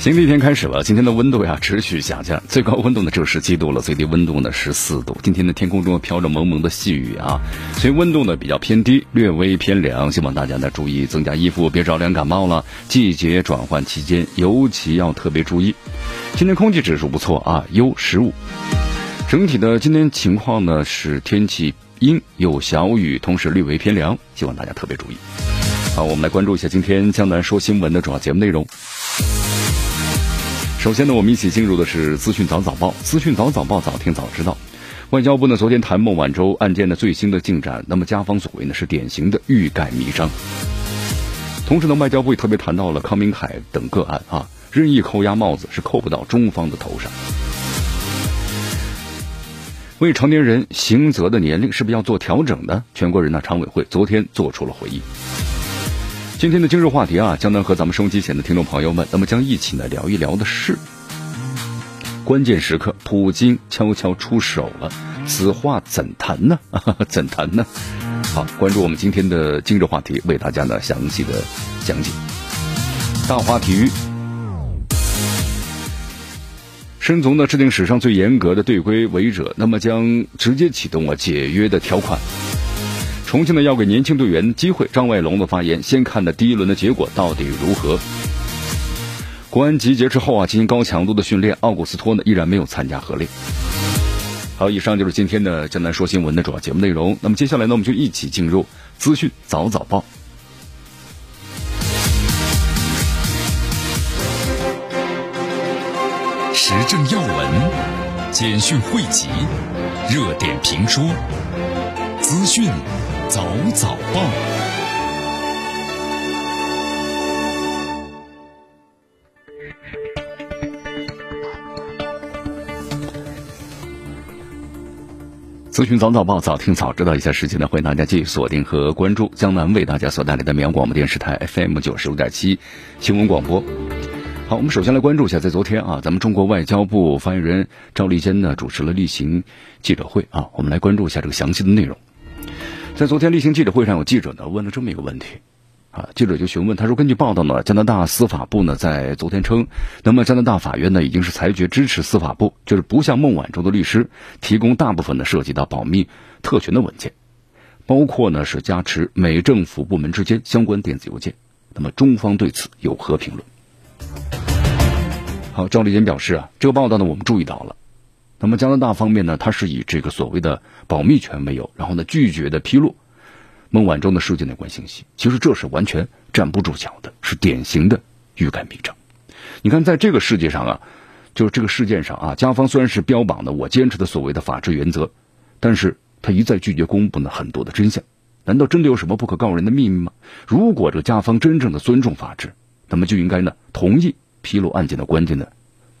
新的一天开始了，今天的温度呀持续下降，最高温度呢只有十七度了，最低温度呢十四度。今天的天空中飘着蒙蒙的细雨啊，所以温度呢比较偏低，略微偏凉。希望大家呢注意增加衣服，别着凉感冒了。季节转换期间尤其要特别注意。今天空气指数不错啊，优十五。整体的今天情况呢是天气阴有小雨，同时略微偏凉，希望大家特别注意。好，我们来关注一下今天江南说新闻的主要节目内容。首先呢，我们一起进入的是资讯早早报。资讯早早报，早听早知道。外交部呢昨天谈孟晚舟案件的最新的进展，那么加方所谓呢是典型的欲盖弥彰。同时呢，外交部也特别谈到了康明凯等个案啊，任意扣押帽子是扣不到中方的头上。未成年人刑责的年龄是不是要做调整呢？全国人大常委会昨天做出了回应。今天的今日话题啊，江南和咱们收音机前的听众朋友们，那么将一起呢聊一聊的是，关键时刻，普京悄悄出手了，此话怎谈呢？怎谈呢？好，关注我们今天的今日话题，为大家呢详细的讲解。大话体育，申足呢制定史上最严格的队规违者，那么将直接启动了解约的条款。重庆呢要给年轻队员机会，张外龙的发言，先看的第一轮的结果到底如何？国安集结之后啊，进行高强度的训练，奥古斯托呢依然没有参加合练。好，以上就是今天的江南说新闻的主要节目内容。那么接下来呢，我们就一起进入资讯早早报，时政要闻、简讯汇集、热点评说、资讯。早早报，咨询早早报，早听早知道。一下时间呢，欢迎大家继续锁定和关注江南为大家所带来的绵阳广播电视台 FM 九十五点七新闻广播。好，我们首先来关注一下，在昨天啊，咱们中国外交部发言人赵立坚呢主持了例行记者会啊，我们来关注一下这个详细的内容。在昨天例行记者会上，有记者呢问了这么一个问题，啊，记者就询问他说：“根据报道呢，加拿大司法部呢在昨天称，那么加拿大法院呢已经是裁决支持司法部，就是不向孟晚舟的律师提供大部分的涉及到保密特权的文件，包括呢是加持美政府部门之间相关电子邮件。那么中方对此有何评论？”好，赵立坚表示啊，这个报道呢我们注意到了。那么加拿大方面呢，他是以这个所谓的保密权为由，然后呢拒绝的披露孟晚舟的事件的关信息。其实这是完全站不住脚的，是典型的欲盖弥彰。你看，在这个世界上啊，就是这个事件上啊，加方虽然是标榜的我坚持的所谓的法治原则，但是他一再拒绝公布呢很多的真相。难道真的有什么不可告人的秘密吗？如果这个加方真正的尊重法治，那么就应该呢同意披露案件的关键的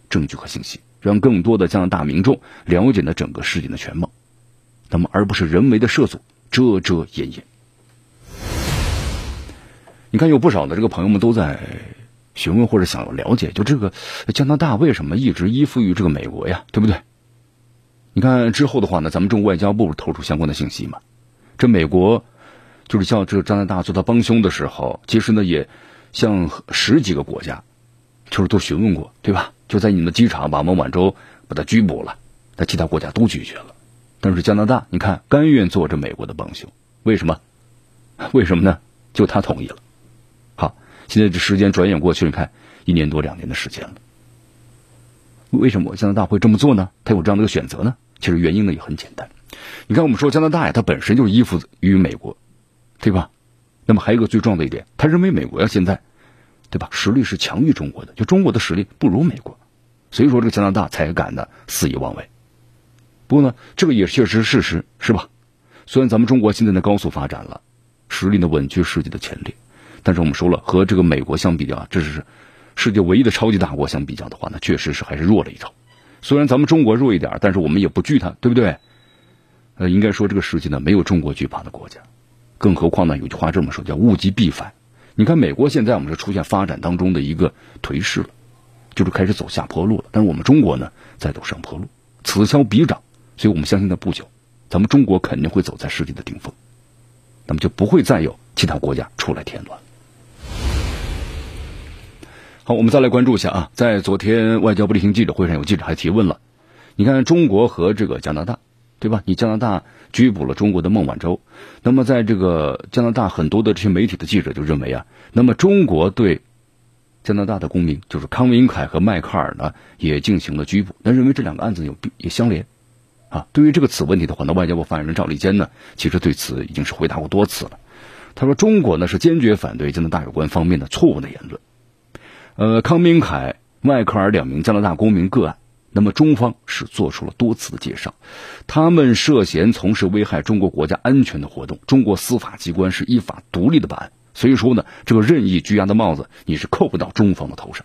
证据和信息。让更多的加拿大民众了解了整个事件的全貌，那么而不是人为的涉阻、遮遮掩掩。你看，有不少的这个朋友们都在询问或者想要了解，就这个加拿大为什么一直依附于这个美国呀？对不对？你看之后的话呢，咱们中国外交部透出相关的信息嘛。这美国就是叫这个加拿大做他帮凶的时候，其实呢也向十几个国家就是都询问过，对吧？就在你们的机场把孟晚舟把他拘捕了，在其他国家都拒绝了，但是加拿大你看甘愿做着美国的帮凶，为什么？为什么呢？就他同意了。好，现在这时间转眼过去，你看一年多两年的时间了，为什么加拿大会这么做呢？他有这样的一个选择呢？其实原因呢也很简单，你看我们说加拿大呀，它本身就是依附于美国，对吧？那么还有一个最重要的一点，他认为美国呀现在，对吧？实力是强于中国的，就中国的实力不如美国。所以说，这个加拿大才敢的肆意妄为。不过呢，这个也确实是事实，是吧？虽然咱们中国现在的高速发展了，实力呢稳居世界的前列。但是我们说了，和这个美国相比啊，这是世界唯一的超级大国相比较的话呢，确实是还是弱了一筹。虽然咱们中国弱一点，但是我们也不惧它，对不对？呃，应该说这个世界呢没有中国惧怕的国家。更何况呢，有句话这么说，叫物极必反。你看美国现在我们是出现发展当中的一个颓势了，就是开始走下坡路了。但是我们中国呢在走上坡路，此消彼长，所以我们相信在不久，咱们中国肯定会走在世界的顶峰，那么就不会再有其他国家出来添乱。好，我们再来关注一下啊，在昨天外交部例行记者会上，有记者还提问了，你看中国和这个加拿大，对吧？你加拿大拘捕了中国的孟晚舟，那么在这个加拿大很多的这些媒体的记者就认为啊，那么中国对加拿大的公民，就是康明凯和迈克尔呢，也进行了拘捕，那认为这两个案子有也相连啊。对于这个此问题的话，那外交部发言人赵立坚呢，其实对此已经是回答过多次了。他说，中国呢是坚决反对加拿大有关方面的错误的言论。呃，康明凯、迈克尔两名加拿大公民个案，那么中方是做出了多次的介绍，他们涉嫌从事危害中国国家安全的活动，中国司法机关是依法独立的办案，所以说呢，这个任意拘押的帽子你是扣不到中方的头上。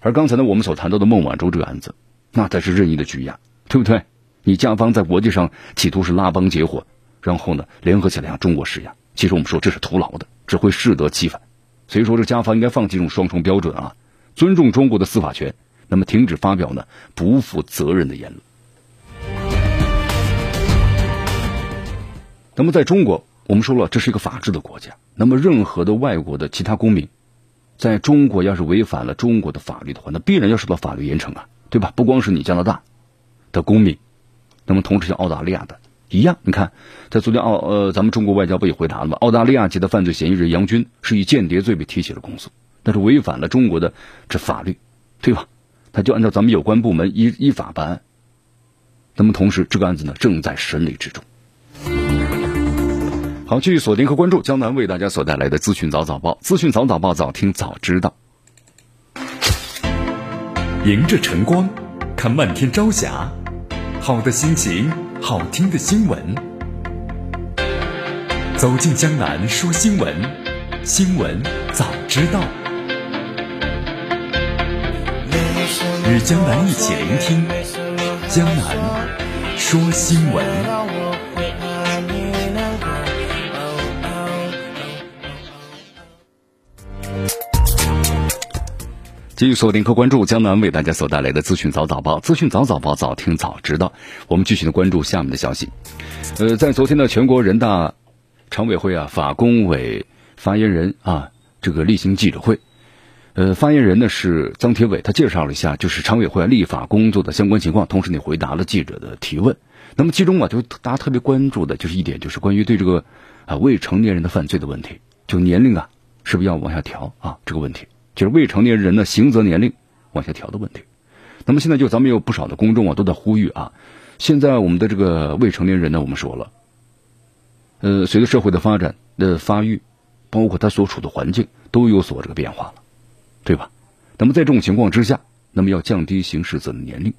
而刚才呢，我们所谈到的孟晚舟这个案子，那才是任意的拘押，对不对？你加方在国际上企图是拉帮结伙，然后呢，联合起来向中国施压，其实我们说这是徒劳的，只会适得其反。所以说，这加方应该放弃这种双重标准啊，尊重中国的司法权，那么停止发表呢不负责任的言论。那么在中国，我们说了，这是一个法治的国家，那么任何的外国的其他公民，在中国要是违反了中国的法律的话，那必然要受到法律严惩啊，对吧？不光是你加拿大的公民，那么同时像澳大利亚的。一样，你看，在昨天澳呃，咱们中国外交部也回答了嘛，澳大利亚籍的犯罪嫌疑人杨军是以间谍罪被提起了公诉，但是违反了中国的这法律，对吧？他就按照咱们有关部门依依法办案。那么同时，这个案子呢正在审理之中。好，继续锁定和关注江南为大家所带来的资讯早早报，资讯早早报早听早知道。迎着晨光，看漫天朝霞，好的心情。好听的新闻，走进江南说新闻，新闻早知道，与江南一起聆听江南说新闻。继续锁定和关注江南为大家所带来的资讯早早报，资讯早早报早听早知道。我们继续的关注下面的消息。呃，在昨天的全国人大常委会啊，法工委发言人啊，这个例行记者会，呃，发言人呢是张铁伟，他介绍了一下就是常委会立法工作的相关情况，同时呢回答了记者的提问。那么其中啊，就大家特别关注的就是一点，就是关于对这个啊未成年人的犯罪的问题，就年龄啊是不是要往下调啊这个问题。就是未成年人的刑责年龄往下调的问题。那么现在就咱们有不少的公众啊都在呼吁啊，现在我们的这个未成年人呢，我们说了，呃，随着社会的发展的发育，包括他所处的环境都有所这个变化了，对吧？那么在这种情况之下，那么要降低刑事责任年龄。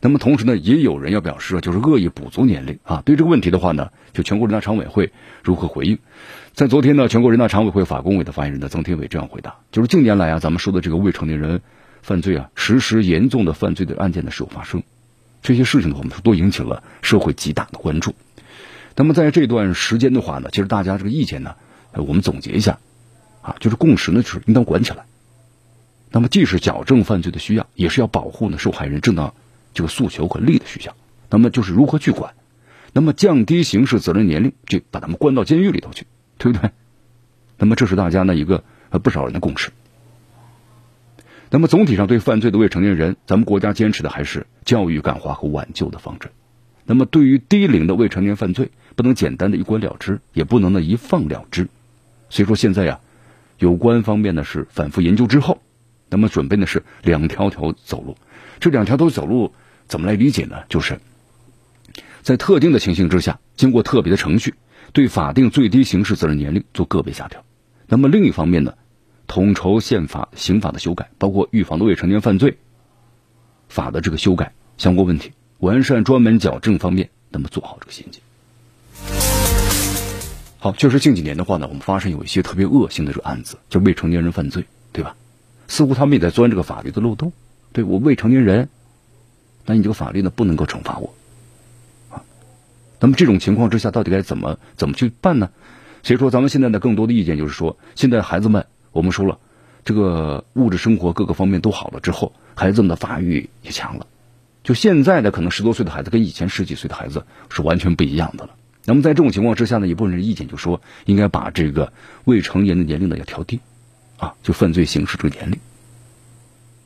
那么同时呢，也有人要表示啊，就是恶意补足年龄啊。对这个问题的话呢，就全国人大常委会如何回应？在昨天呢，全国人大常委会法工委的发言人呢曾天伟这样回答：，就是近年来啊，咱们说的这个未成年人犯罪啊，实施严重的犯罪的案件呢是有发生，这些事情的话，我们说都引起了社会极大的关注。那么在这段时间的话呢，其实大家这个意见呢，我们总结一下啊，就是共识呢，就是应当管起来。那么既是矫正犯罪的需要，也是要保护呢受害人正当。这个诉求和利益的需要，那么就是如何去管，那么降低刑事责任年龄，就把他们关到监狱里头去，对不对？那么这是大家呢一个不少人的共识。那么总体上对犯罪的未成年人，咱们国家坚持的还是教育感化和挽救的方针。那么对于低龄的未成年犯罪，不能简单的一关了之，也不能呢一放了之。所以说现在呀，有关方面呢是反复研究之后，那么准备呢是两条条走路，这两条都走路。怎么来理解呢？就是在特定的情形之下，经过特别的程序，对法定最低刑事责任年龄做个别下调。那么另一方面呢，统筹宪法、刑法的修改，包括预防的未成年犯罪法的这个修改相关问题，完善专门矫正方面，那么做好这个衔接。好，确实近几年的话呢，我们发生有一些特别恶性的这个案子，就未成年人犯罪，对吧？似乎他们也在钻这个法律的漏洞。对我未成年人，那你这个法律呢不能够惩罚我啊。那么这种情况之下，到底该怎么怎么去办呢？所以说，咱们现在的更多的意见就是说，现在孩子们，我们说了，这个物质生活各个方面都好了之后，孩子们的发育也强了。就现在的可能十多岁的孩子跟以前十几岁的孩子是完全不一样的了。那么在这种情况之下呢，一部分人意见就说，应该把这个未成年的年龄呢要调低，啊，就犯罪刑事这个年龄，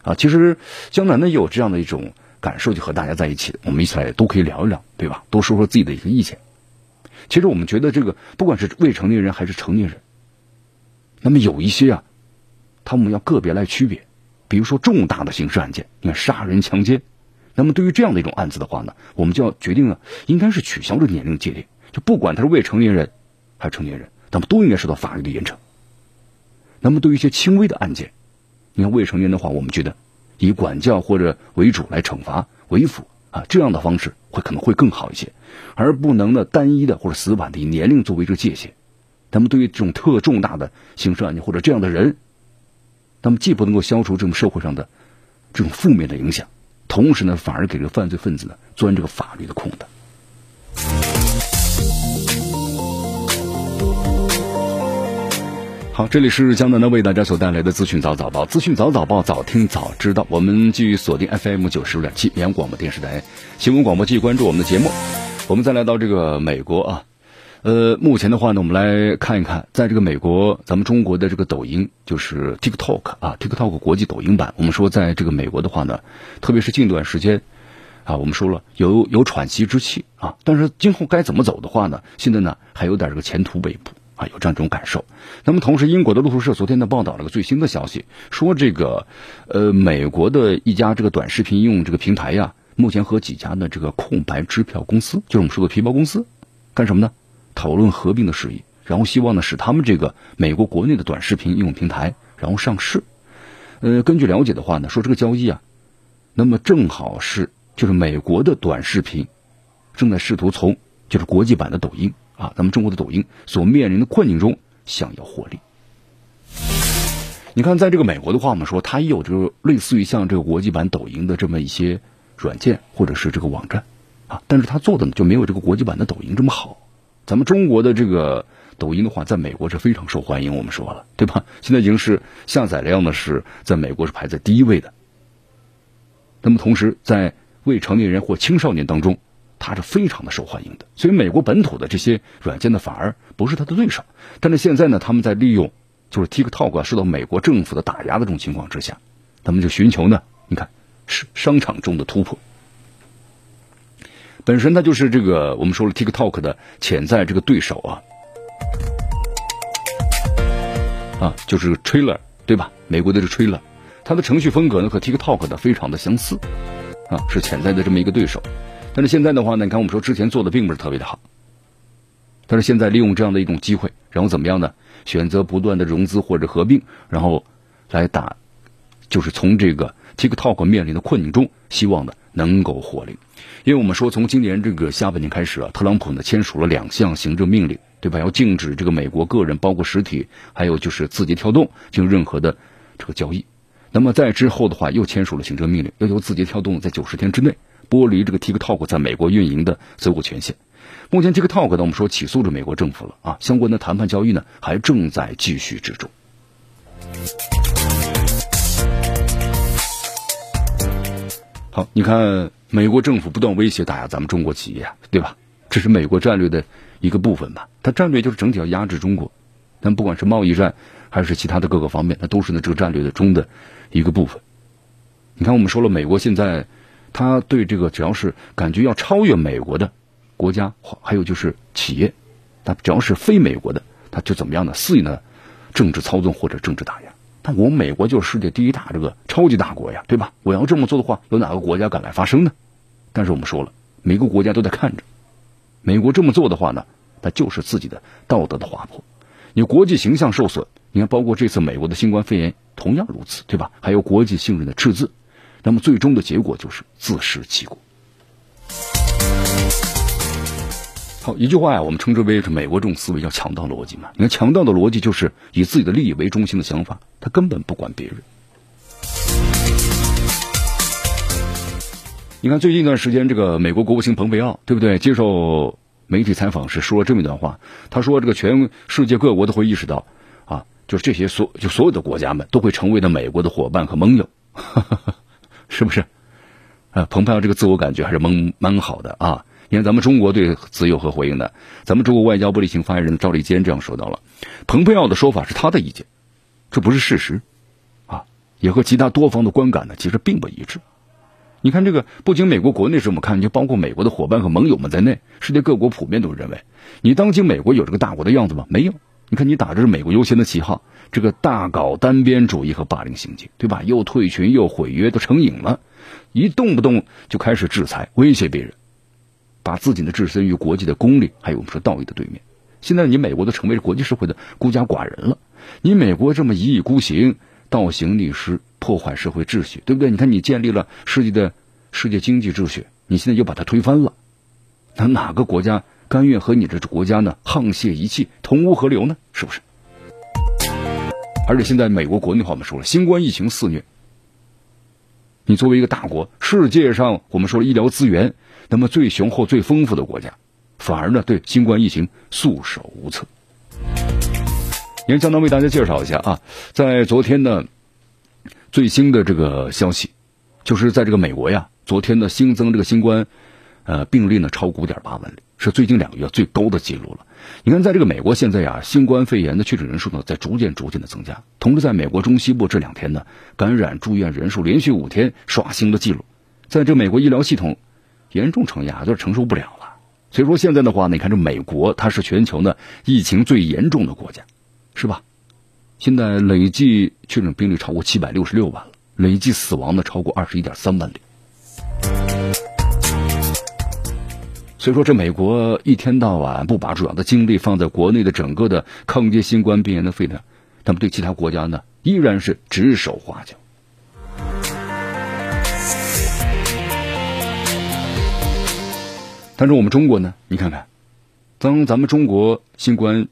啊，其实江南呢有这样的一种感受，就和大家在一起，我们一起来都可以聊一聊，对吧？多说说自己的一个意见。其实我们觉得这个不管是未成年人还是成年人，那么有一些啊，他们要个别来区别，比如说重大的刑事案件，你看杀人、强奸，那么对于这样的一种案子的话呢，我们就要决定了，应该是取消这年龄界定。就不管他是未成年人还是成年人，那么都应该受到法律的严惩。那么对于一些轻微的案件，你看未成年的话，我们觉得以管教或者为主来惩罚为辅啊，这样的方式会可能会更好一些，而不能呢单一的或者死板的以年龄作为这个界限。那么对于这种特重大的刑事案件或者这样的人，那么既不能够消除这种社会上的这种负面的影响，同时呢反而给这个犯罪分子呢钻这个法律的空的。好，这里是江南的为大家所带来的资讯早早报，资讯早早报，早听早知道。我们继续锁定 FM 九十六点七绵阳广播电视台新闻广播，继续关注我们的节目。我们再来到这个美国啊，呃，目前的话呢，我们来看一看，在这个美国，咱们中国的这个抖音就是 TikTok 啊，TikTok 国际抖音版。我们说，在这个美国的话呢，特别是近段时间啊，我们说了有有喘息之气啊，但是今后该怎么走的话呢，现在呢还有点这个前途未卜。啊，有这样一种感受。那么，同时，英国的路透社昨天呢报道了个最新的消息，说这个，呃，美国的一家这个短视频应用这个平台呀，目前和几家的这个空白支票公司，就是我们说的皮包公司，干什么呢？讨论合并的事宜，然后希望呢使他们这个美国国内的短视频应用平台然后上市。呃，根据了解的话呢，说这个交易啊，那么正好是就是美国的短视频正在试图从就是国际版的抖音。啊，咱们中国的抖音所面临的困境中，想要获利。你看，在这个美国的话，我们说它也有这个类似于像这个国际版抖音的这么一些软件或者是这个网站啊，但是它做的呢就没有这个国际版的抖音这么好。咱们中国的这个抖音的话，在美国是非常受欢迎，我们说了对吧？现在已经是下载量呢是在美国是排在第一位的。那么同时，在未成年人或青少年当中。它是非常的受欢迎的，所以美国本土的这些软件呢，反而不是它的对手。但是现在呢，他们在利用就是 TikTok 受到美国政府的打压的这种情况之下，他们就寻求呢，你看是商场中的突破。本身它就是这个我们说了 TikTok 的潜在这个对手啊，啊，就是 Trailer 对吧？美国的这 Trailer，它的程序风格呢和 TikTok 的非常的相似，啊，是潜在的这么一个对手。但是现在的话呢，你看我们说之前做的并不是特别的好，但是现在利用这样的一种机会，然后怎么样呢？选择不断的融资或者合并，然后来打，就是从这个 TikTok 面临的困境中，希望呢能够获利。因为我们说从今年这个下半年开始啊，特朗普呢签署了两项行政命令，对吧？要禁止这个美国个人，包括实体，还有就是字节跳动进行任何的这个交易。那么在之后的话，又签署了行政命令，要求字节跳动在九十天之内。剥离这个 TikTok 在美国运营的所有权限。目前 TikTok 呢，我们说起诉着美国政府了啊，相关的谈判交易呢还正在继续之中。好，你看美国政府不断威胁打压咱们中国企业，对吧？这是美国战略的一个部分吧？它战略就是整体要压制中国，但不管是贸易战还是其他的各个方面，它都是呢这个战略的中的一个部分。你看，我们说了，美国现在。他对这个只要是感觉要超越美国的国家，还有就是企业，他只要是非美国的，他就怎么样呢？肆意呢政治操纵或者政治打压。但我们美国就是世界第一大这个超级大国呀，对吧？我要这么做的话，有哪个国家敢来发声呢？但是我们说了，每个国家都在看着，美国这么做的话呢，那就是自己的道德的滑坡，你国际形象受损。你看，包括这次美国的新冠肺炎同样如此，对吧？还有国际信任的赤字。那么最终的结果就是自食其果。好，一句话呀，我们称之为是美国这种思维叫强盗逻辑嘛。你看，强盗的逻辑就是以自己的利益为中心的想法，他根本不管别人。你看，最近一段时间，这个美国国务卿蓬佩奥，对不对？接受媒体采访时说了这么一段话，他说：“这个全世界各国都会意识到，啊，就是这些所就所有的国家们都会成为了美国的伙伴和盟友，是不是？啊，蓬佩奥这个自我感觉还是蛮蛮好的啊。”你看，咱们中国对此有何回应呢？咱们中国外交部例行发言人赵立坚这样说到了：“蓬佩奥的说法是他的意见，这不是事实，啊，也和其他多方的观感呢其实并不一致。你看，这个不仅美国国内这么看，就包括美国的伙伴和盟友们在内，世界各国普遍都认为，你当今美国有这个大国的样子吗？没有。你看，你打着美国优先的旗号，这个大搞单边主义和霸凌行径，对吧？又退群又毁约，都成瘾了，一动不动就开始制裁威胁别人。”把自己的置身于国际的公理，还有我们说道义的对面。现在你美国都成为国际社会的孤家寡人了。你美国这么一意孤行、倒行逆施、破坏社会秩序，对不对？你看你建立了世界的世界经济秩序，你现在又把它推翻了。那哪个国家甘愿和你这国家呢沆瀣一气、同污河流呢？是不是？而且现在美国国内话我们说了，新冠疫情肆虐。你作为一个大国，世界上我们说了医疗资源。那么最雄厚、最丰富的国家，反而呢对新冠疫情束手无策。您江南为大家介绍一下啊，在昨天呢最新的这个消息，就是在这个美国呀，昨天呢新增这个新冠呃病例呢超五点八万例，是最近两个月最高的记录了。你看，在这个美国现在呀，新冠肺炎的确诊人数呢在逐渐逐渐的增加，同时在美国中西部这两天呢感染住院人数连续五天刷新了记录，在这美国医疗系统。严重承压，就是承受不了了。所以说现在的话，你看这美国，它是全球呢疫情最严重的国家，是吧？现在累计确诊病例超过七百六十六万了，累计死亡呢超过二十一点三万例。所以说，这美国一天到晚不把主要的精力放在国内的整个的抗击新冠病炎的肺炎，那么对其他国家呢，依然是指手画脚。但是我们中国呢？你看看，当咱们中国新冠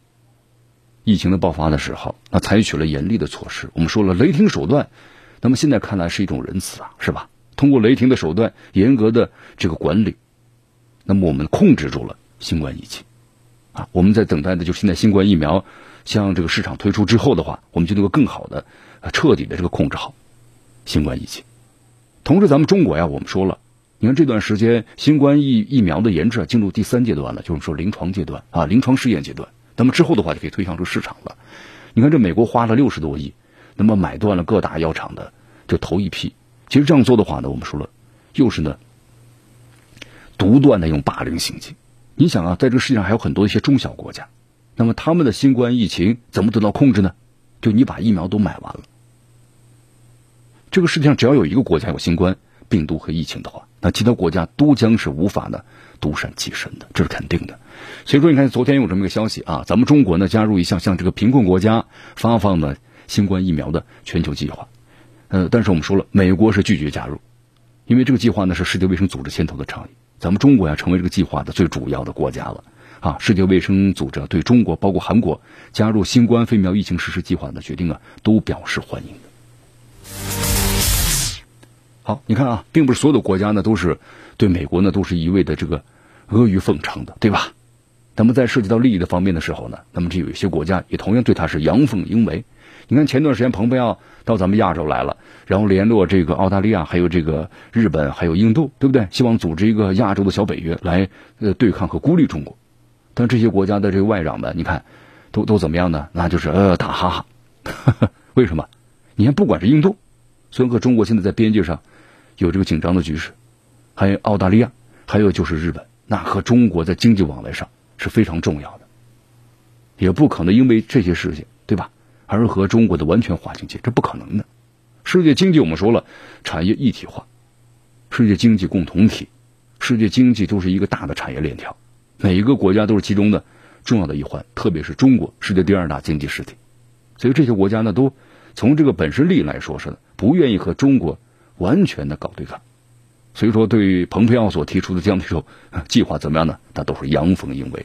疫情的爆发的时候，那采取了严厉的措施。我们说了雷霆手段，那么现在看来是一种仁慈啊，是吧？通过雷霆的手段，严格的这个管理，那么我们控制住了新冠疫情啊。我们在等待的就是现在新冠疫苗向这个市场推出之后的话，我们就能够更好的、彻底的这个控制好新冠疫情。同时，咱们中国呀，我们说了。你看这段时间，新冠疫疫苗的研制进入第三阶段了，就是说临床阶段啊，临床试验阶段。那么之后的话就可以推向出市场了。你看这美国花了六十多亿，那么买断了各大药厂的这头一批。其实这样做的话呢，我们说了，又是呢独断的用霸凌行径。你想啊，在这个世界上还有很多一些中小国家，那么他们的新冠疫情怎么得到控制呢？就你把疫苗都买完了，这个世界上只要有一个国家有新冠。病毒和疫情的话，那其他国家都将是无法呢独善其身的，这是肯定的。所以说，你看昨天有这么一个消息啊，咱们中国呢加入一项向这个贫困国家发放呢新冠疫苗的全球计划。呃，但是我们说了，美国是拒绝加入，因为这个计划呢是世界卫生组织牵头的倡议，咱们中国要成为这个计划的最主要的国家了啊。世界卫生组织对中国，包括韩国加入新冠肺苗疫情实施计划的决定啊，都表示欢迎。好，你看啊，并不是所有的国家呢都是对美国呢都是一味的这个阿谀奉承的，对吧？那么在涉及到利益的方面的时候呢，那么这有一些国家也同样对他是阳奉阴违。你看前段时间蓬佩奥到咱们亚洲来了，然后联络这个澳大利亚、还有这个日本、还有印度，对不对？希望组织一个亚洲的小北约来呃对抗和孤立中国。但这些国家的这个外长们，你看都都怎么样呢？那就是呃打哈哈。为什么？你看，不管是印度，虽然和中国现在在边界上。有这个紧张的局势，还有澳大利亚，还有就是日本，那和中国在经济往来上是非常重要的，也不可能因为这些事情，而和中国的完全划清界，这不可能的。世界经济我们说了，产业一体化，世界经济共同体，世界经济都是一个大的产业链条，每一个国家都是其中的重要的一环，特别是中国，世界第二大经济实体，所以这些国家呢，都从这个本身利益来说是不愿意和中国。完全的搞对抗，所以说，对于蓬佩奥所提出的这样的计划怎么样呢？他都是阳奉阴违。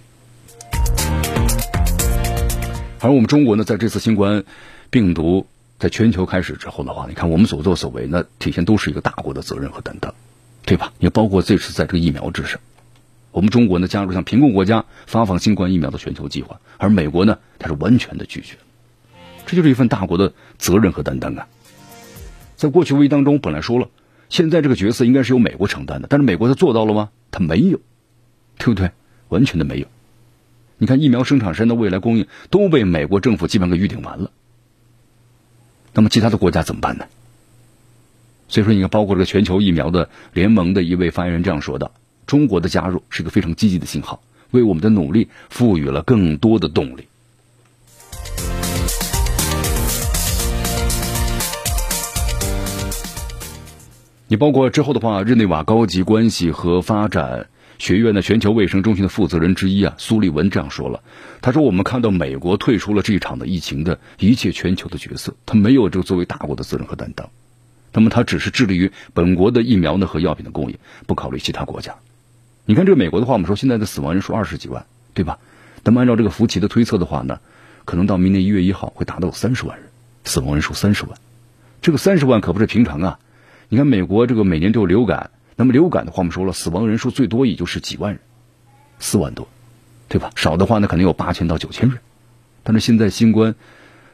而我们中国呢，在这次新冠病毒在全球开始之后的话，你看我们所作所为，那体现都是一个大国的责任和担当，对吧？也包括这次在这个疫苗之上，我们中国呢加入像贫困国家发放新冠疫苗的全球计划，而美国呢，它是完全的拒绝，这就是一份大国的责任和担当啊。在过去危机当中，本来说了，现在这个角色应该是由美国承担的，但是美国他做到了吗？他没有，对不对？完全的没有。你看，疫苗生产商的未来供应都被美国政府基本给预定完了。那么，其他的国家怎么办呢？所以说，你看，包括这个全球疫苗的联盟的一位发言人这样说的：“中国的加入是个非常积极的信号，为我们的努力赋予了更多的动力。”你包括之后的话，日内瓦高级关系和发展。学院的全球卫生中心的负责人之一啊，苏利文这样说了。他说：“我们看到美国退出了这一场的疫情的一切全球的角色，他没有这个作为大国的责任和担当。那么他只是致力于本国的疫苗呢和药品的供应，不考虑其他国家。你看这个美国的话，我们说现在的死亡人数二十几万，对吧？那么按照这个福奇的推测的话呢，可能到明年一月一号会达到三十万人，死亡人数三十万。这个三十万可不是平常啊！你看美国这个每年都有流感。”那么流感的话，我们说了，死亡人数最多也就是几万人，四万多，对吧？少的话呢，可能有八千到九千人。但是现在新冠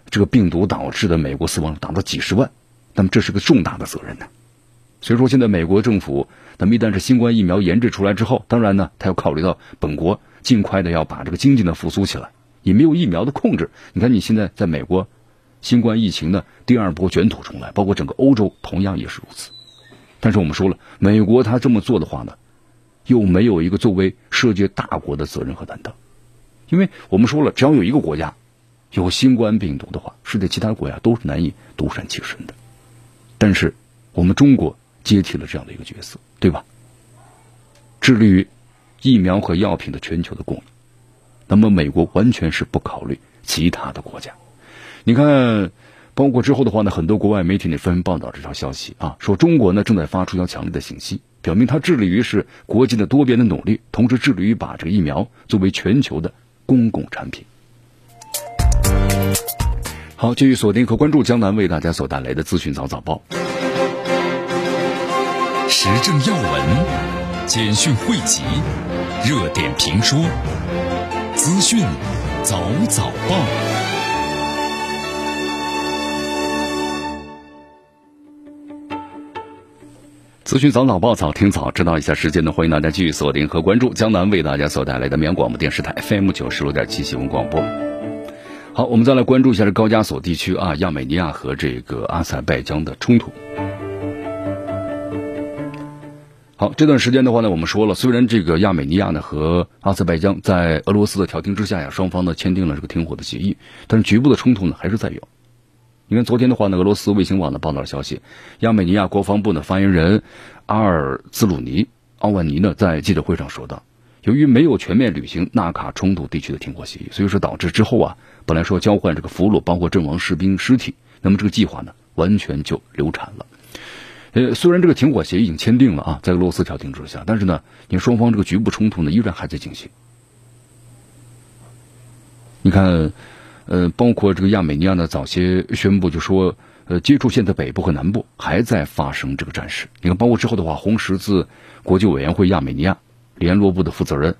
这个病毒导致的美国死亡达到几十万，那么这是个重大的责任呢。所以说，现在美国政府，那么一旦是新冠疫苗研制出来之后，当然呢，他要考虑到本国尽快的要把这个经济呢复苏起来，也没有疫苗的控制。你看，你现在在美国，新冠疫情的第二波卷土重来，包括整个欧洲同样也是如此。但是我们说了，美国他这么做的话呢，又没有一个作为世界大国的责任和担当，因为我们说了，只要有一个国家有新冠病毒的话，世界其他国家都是难以独善其身的。但是我们中国接替了这样的一个角色，对吧？致力于疫苗和药品的全球的供应，那么美国完全是不考虑其他的国家。你看。包括之后的话呢，很多国外媒体呢纷纷报道这条消息啊，说中国呢正在发出一条强烈的信息，表明它致力于是国际的多边的努力，同时致力于把这个疫苗作为全球的公共产品。好，继续锁定和关注江南为大家所带来的资讯早早报，时政要闻、简讯汇集、热点评说、资讯早早报。资讯早早报早听早知道一下时间呢，欢迎大家继续锁定和关注江南为大家所带来的绵阳广播电视台 FM 九十六点七新闻广播。好，我们再来关注一下这高加索地区啊，亚美尼亚和这个阿塞拜疆的冲突。好，这段时间的话呢，我们说了，虽然这个亚美尼亚呢和阿塞拜疆在俄罗斯的调停之下呀，双方呢签订了这个停火的协议，但是局部的冲突呢还是在有。你看，昨天的话呢，俄罗斯卫星网的报道消息，亚美尼亚国防部的发言人阿尔兹鲁尼奥万尼呢，在记者会上说道，由于没有全面履行纳卡冲突地区的停火协议，所以说导致之后啊，本来说交换这个俘虏，包括阵亡士兵尸体，那么这个计划呢，完全就流产了。呃，虽然这个停火协议已经签订了啊，在俄罗斯调停之下，但是呢，你双方这个局部冲突呢，依然还在进行。你看。呃，包括这个亚美尼亚呢，早些宣布就说，呃，接触线在北部和南部还在发生这个战事。你看，包括之后的话，红十字国际委员会亚美尼亚联络部的负责人，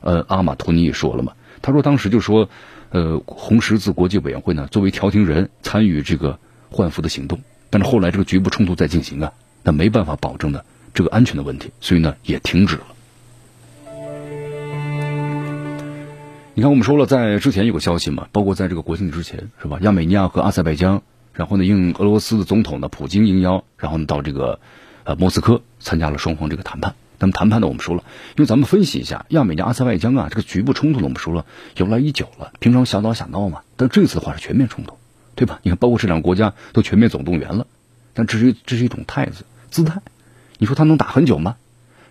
呃，阿马托尼也说了嘛，他说当时就说，呃，红十字国际委员会呢，作为调停人参与这个换俘的行动，但是后来这个局部冲突在进行啊，那没办法保证呢这个安全的问题，所以呢也停止了。你看，我们说了，在之前有个消息嘛，包括在这个国庆之前，是吧？亚美尼亚和阿塞拜疆，然后呢，应俄罗斯的总统呢普京应邀，然后呢到这个呃莫斯科参加了双方这个谈判。那么谈判呢，我们说了，因为咱们分析一下，亚美尼亚、阿塞拜疆啊，这个局部冲突呢，我们说了由来已久了，平常小打小闹嘛。但这次的话是全面冲突，对吧？你看，包括这两个国家都全面总动员了，但这是这是一种态子姿态。你说他能打很久吗？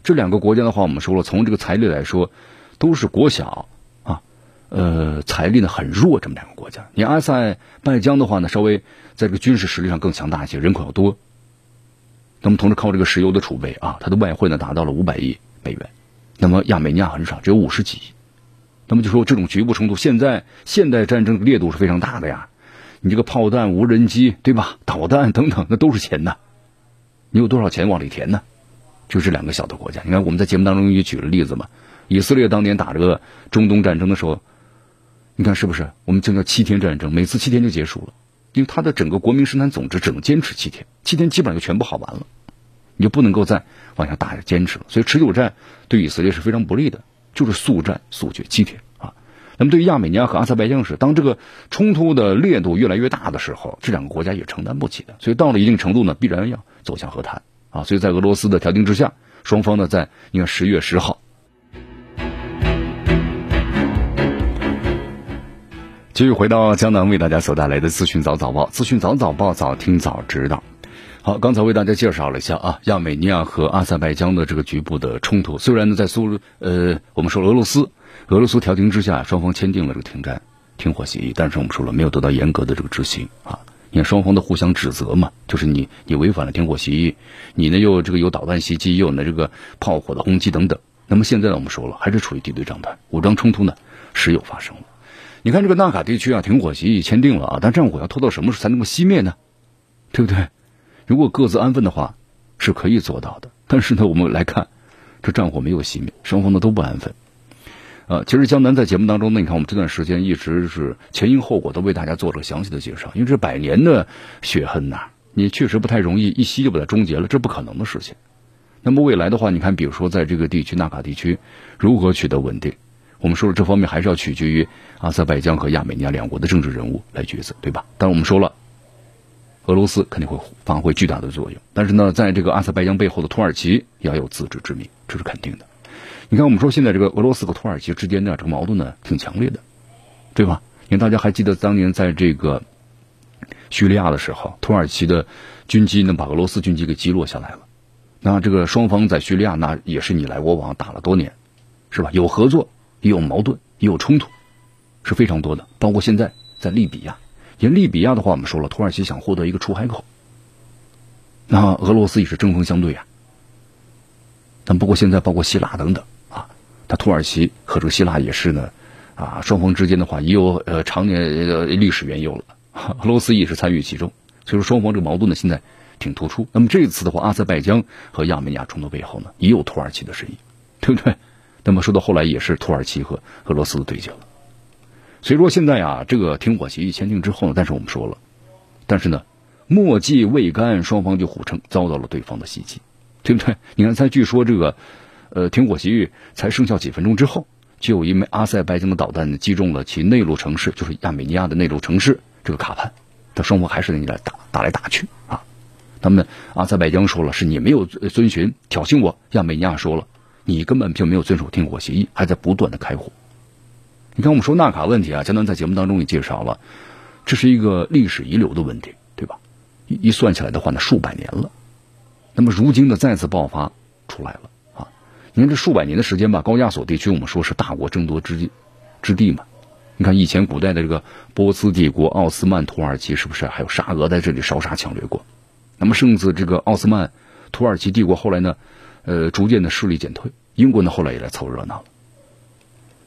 这两个国家的话，我们说了，从这个财力来说，都是国小。呃，财力呢很弱，这么两个国家。你阿塞拜疆的话呢，稍微在这个军事实力上更强大一些，人口要多。那么同时靠这个石油的储备啊，它的外汇呢达到了五百亿美元。那么亚美尼亚很少，只有五十几亿。那么就说这种局部冲突，现在现代战争烈度是非常大的呀。你这个炮弹、无人机，对吧？导弹等等，那都是钱呐。你有多少钱往里填呢？就这两个小的国家。你看我们在节目当中也举了例子嘛。以色列当年打这个中东战争的时候，你看是不是？我们叫叫七天战争，每次七天就结束了，因为它的整个国民生产总值只能坚持七天，七天基本上就全部耗完了，你就不能够再往下打坚持了。所以持久战对以色列是非常不利的，就是速战速决七天啊。那么对于亚美尼亚和阿塞拜疆是，当这个冲突的烈度越来越大的时候，这两个国家也承担不起的。所以到了一定程度呢，必然要走向和谈啊。所以在俄罗斯的调停之下，双方呢在你看十月十号。继续回到江南为大家所带来的资讯早早报，资讯早早报，早听早知道。好，刚才为大家介绍了一下啊，亚美尼亚和阿塞拜疆的这个局部的冲突。虽然呢，在苏呃，我们说俄罗斯，俄罗斯调停之下，双方签订了这个停战停火协议，但是我们说了，没有得到严格的这个执行啊。你看双方的互相指责嘛，就是你你违反了停火协议，你呢又这个有导弹袭击，又呢这个炮火的轰击等等。那么现在呢，我们说了，还是处于敌对状态，武装冲突呢时有发生了。你看这个纳卡地区啊，停火协议签订了啊，但战火要拖到什么时候才能够熄灭呢？对不对？如果各自安分的话，是可以做到的。但是呢，我们来看，这战火没有熄灭，双方呢都不安分。呃，其实江南在节目当中呢，你看我们这段时间一直是前因后果都为大家做了详细的介绍，因为这百年的血恨呐，你确实不太容易一吸就把它终结了，这不可能的事情。那么未来的话，你看，比如说在这个地区纳卡地区，如何取得稳定？我们说了，这方面还是要取决于阿塞拜疆和亚美尼亚两国的政治人物来决策，对吧？但是我们说了，俄罗斯肯定会发挥巨大的作用。但是呢，在这个阿塞拜疆背后的土耳其也要有自知之明，这是肯定的。你看，我们说现在这个俄罗斯和土耳其之间的这个矛盾呢，挺强烈的，对吧？因为大家还记得当年在这个叙利亚的时候，土耳其的军机呢把俄罗斯军机给击落下来了。那这个双方在叙利亚那也是你来我往打了多年，是吧？有合作。也有矛盾，也有冲突，是非常多的。包括现在在利比亚，因为利比亚的话，我们说了，土耳其想获得一个出海口，那俄罗斯也是针锋相对啊。但不过现在包括希腊等等啊，他土耳其和这个希腊也是呢，啊，双方之间的话也有呃常年历史缘由了。俄罗斯也是参与其中，所以说双方这个矛盾呢现在挺突出。那么这一次的话，阿塞拜疆和亚美尼亚冲突背后呢，也有土耳其的身影，对不对？那么说到后来也是土耳其和俄罗斯的对决了，所以说现在啊，这个停火协议签订之后呢，但是我们说了，但是呢，墨迹未干，双方就互称遭到了对方的袭击，对不对？你看，在据说这个，呃，停火协议才生效几分钟之后，就有一枚阿塞拜疆的导弹击中了其内陆城市，就是亚美尼亚的内陆城市这个卡潘，但双方还是你来打打来打去啊。他们阿塞拜疆说了是你没有遵循挑衅我，亚美尼亚说了。你根本就没有遵守停火协议，还在不断的开火。你看，我们说纳卡问题啊，江南在节目当中也介绍了，这是一个历史遗留的问题，对吧？一一算起来的话呢，数百年了。那么如今的再次爆发出来了啊！你看这数百年的时间吧，高加索地区我们说是大国争夺之地之地嘛。你看以前古代的这个波斯帝国、奥斯曼土耳其是不是还有沙俄在这里烧杀抢掠过？那么甚至这个奥斯曼土耳其帝国后来呢？呃，逐渐的势力减退，英国呢后来也来凑热闹了。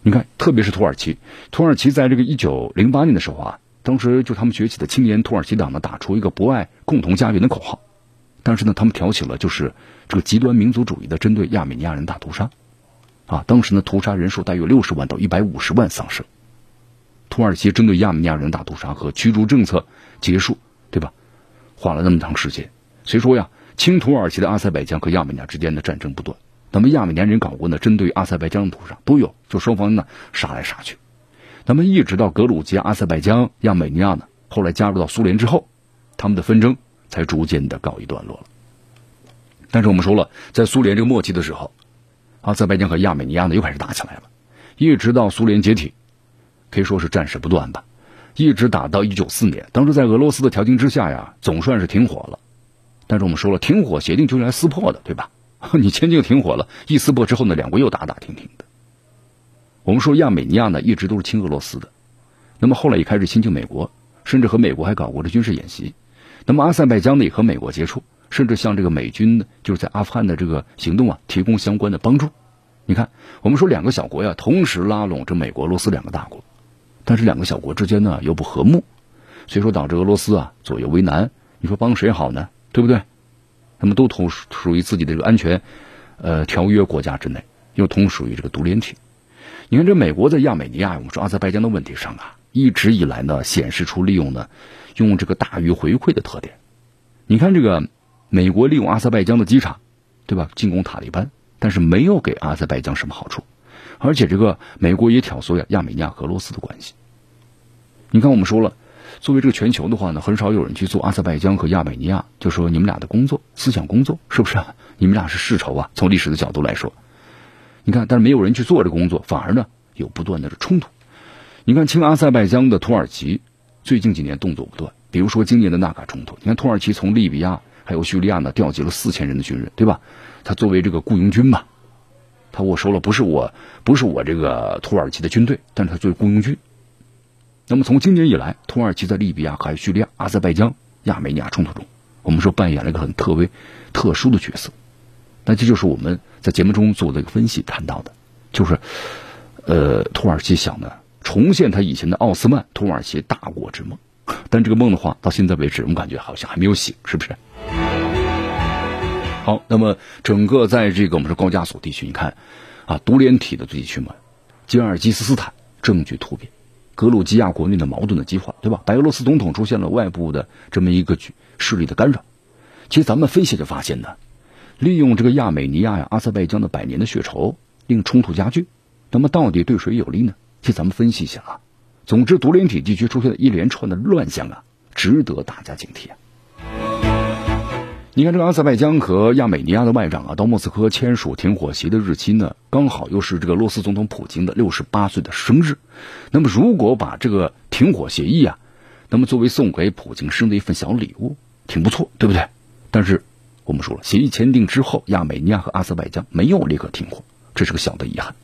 你看，特别是土耳其，土耳其在这个一九零八年的时候啊，当时就他们崛起的青年土耳其党呢，打出一个“博爱共同家园”的口号，但是呢，他们挑起了就是这个极端民族主义的针对亚美尼亚人大屠杀，啊，当时呢屠杀人数大约六十万到一百五十万丧生。土耳其针对亚美尼亚人大屠杀和驱逐政策结束，对吧？花了那么长时间，所以说呀。亲土耳其的阿塞拜疆和亚美尼亚之间的战争不断，那么亚美尼亚人搞过呢，针对阿塞拜疆的屠杀都有，就双方呢杀来杀去。那么一直到格鲁吉亚、阿塞拜疆、亚美尼亚呢，后来加入到苏联之后，他们的纷争才逐渐的告一段落了。但是我们说了，在苏联这个末期的时候，阿塞拜疆和亚美尼亚呢又开始打起来了，一直到苏联解体，可以说是战事不断吧，一直打到一九四年，当时在俄罗斯的调停之下呀，总算是停火了。但是我们说了，停火协定就是来撕破的，对吧？你签订停火了，一撕破之后呢，两国又打打停停的。我们说亚美尼亚呢，一直都是亲俄罗斯的，那么后来也开始亲近美国，甚至和美国还搞过这军事演习。那么阿塞拜疆呢，也和美国接触，甚至向这个美军呢就是在阿富汗的这个行动啊提供相关的帮助。你看，我们说两个小国呀，同时拉拢着美国、俄罗斯两个大国，但是两个小国之间呢又不和睦，所以说导致俄罗斯啊左右为难。你说帮谁好呢？对不对？他们都同属于自己的这个安全呃条约国家之内，又同属于这个独联体。你看，这美国在亚美尼亚，我们说阿塞拜疆的问题上啊，一直以来呢显示出利用呢用这个大鱼回馈的特点。你看，这个美国利用阿塞拜疆的机场，对吧？进攻塔利班。但是没有给阿塞拜疆什么好处，而且这个美国也挑唆呀亚美尼亚和俄罗斯的关系。你看，我们说了，作为这个全球的话呢，很少有人去做阿塞拜疆和亚美尼亚，就说你们俩的工作，思想工作是不是？你们俩是世仇啊？从历史的角度来说，你看，但是没有人去做这工作，反而呢有不断的冲突。你看，亲阿塞拜疆的土耳其最近几年动作不断，比如说今年的纳卡冲突，你看土耳其从利比亚还有叙利亚呢调集了四千人的军人，对吧？他作为这个雇佣军嘛，他我说了不是我不是我这个土耳其的军队，但是他作为雇佣军。那么从今年以来，土耳其在利比亚还有叙利亚、阿塞拜疆、亚美尼亚冲突中，我们说扮演了一个很特别、特殊的角色。那这就是我们在节目中做的一个分析谈到的，就是呃，土耳其想呢重现他以前的奥斯曼土耳其大国之梦，但这个梦的话，到现在为止，我们感觉好像还没有醒，是不是？好，那么整个在这个我们说高加索地区，你看，啊，独联体的地区嘛，吉尔吉斯斯坦政局突变，格鲁吉亚国内的矛盾的激化，对吧？白俄罗斯总统出现了外部的这么一个势力的干扰。其实咱们分析就发现呢，利用这个亚美尼亚呀、阿塞拜疆的百年的血仇，令冲突加剧。那么到底对谁有利呢？其实咱们分析一下啊。总之，独联体地区出现的一连串的乱象啊，值得大家警惕啊。你看，这个阿塞拜疆和亚美尼亚的外长啊，到莫斯科签署停火协议的日期呢，刚好又是这个罗斯总统普京的六十八岁的生日。那么，如果把这个停火协议啊，那么作为送给普京生的一份小礼物，挺不错，对不对？但是我们说了，协议签订之后，亚美尼亚和阿塞拜疆没有立刻停火，这是个小的遗憾。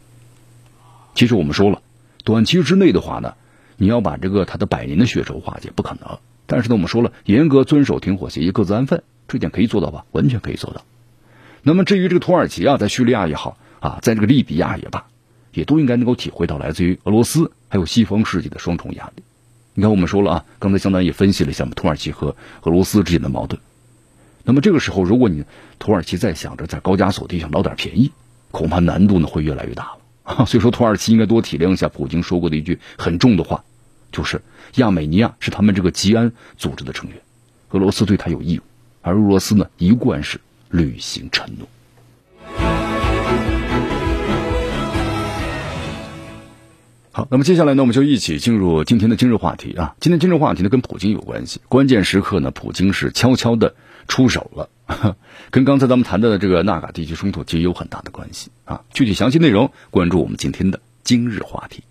其实我们说了，短期之内的话呢，你要把这个他的百年的血仇化解不可能。但是呢，我们说了，严格遵守停火协议，各自安分。这点可以做到吧？完全可以做到。那么至于这个土耳其啊，在叙利亚也好啊，在这个利比亚也罢，也都应该能够体会到来自于俄罗斯还有西方世界的双重压力。你看，我们说了啊，刚才相当于分析了一下我们土耳其和俄罗斯之间的矛盾。那么这个时候，如果你土耳其再想着在高加索地上捞点便宜，恐怕难度呢会越来越大了。所以说，土耳其应该多体谅一下普京说过的一句很重的话，就是亚美尼亚是他们这个吉安组织的成员，俄罗斯对他有义务。而俄罗斯呢，一贯是履行承诺。好，那么接下来呢，我们就一起进入今天的今日话题啊。今天今日话题呢，跟普京有关系。关键时刻呢，普京是悄悄的出手了，跟刚才咱们谈到的这个纳卡地区冲突其实有很大的关系啊。具体详细内容，关注我们今天的今日话题。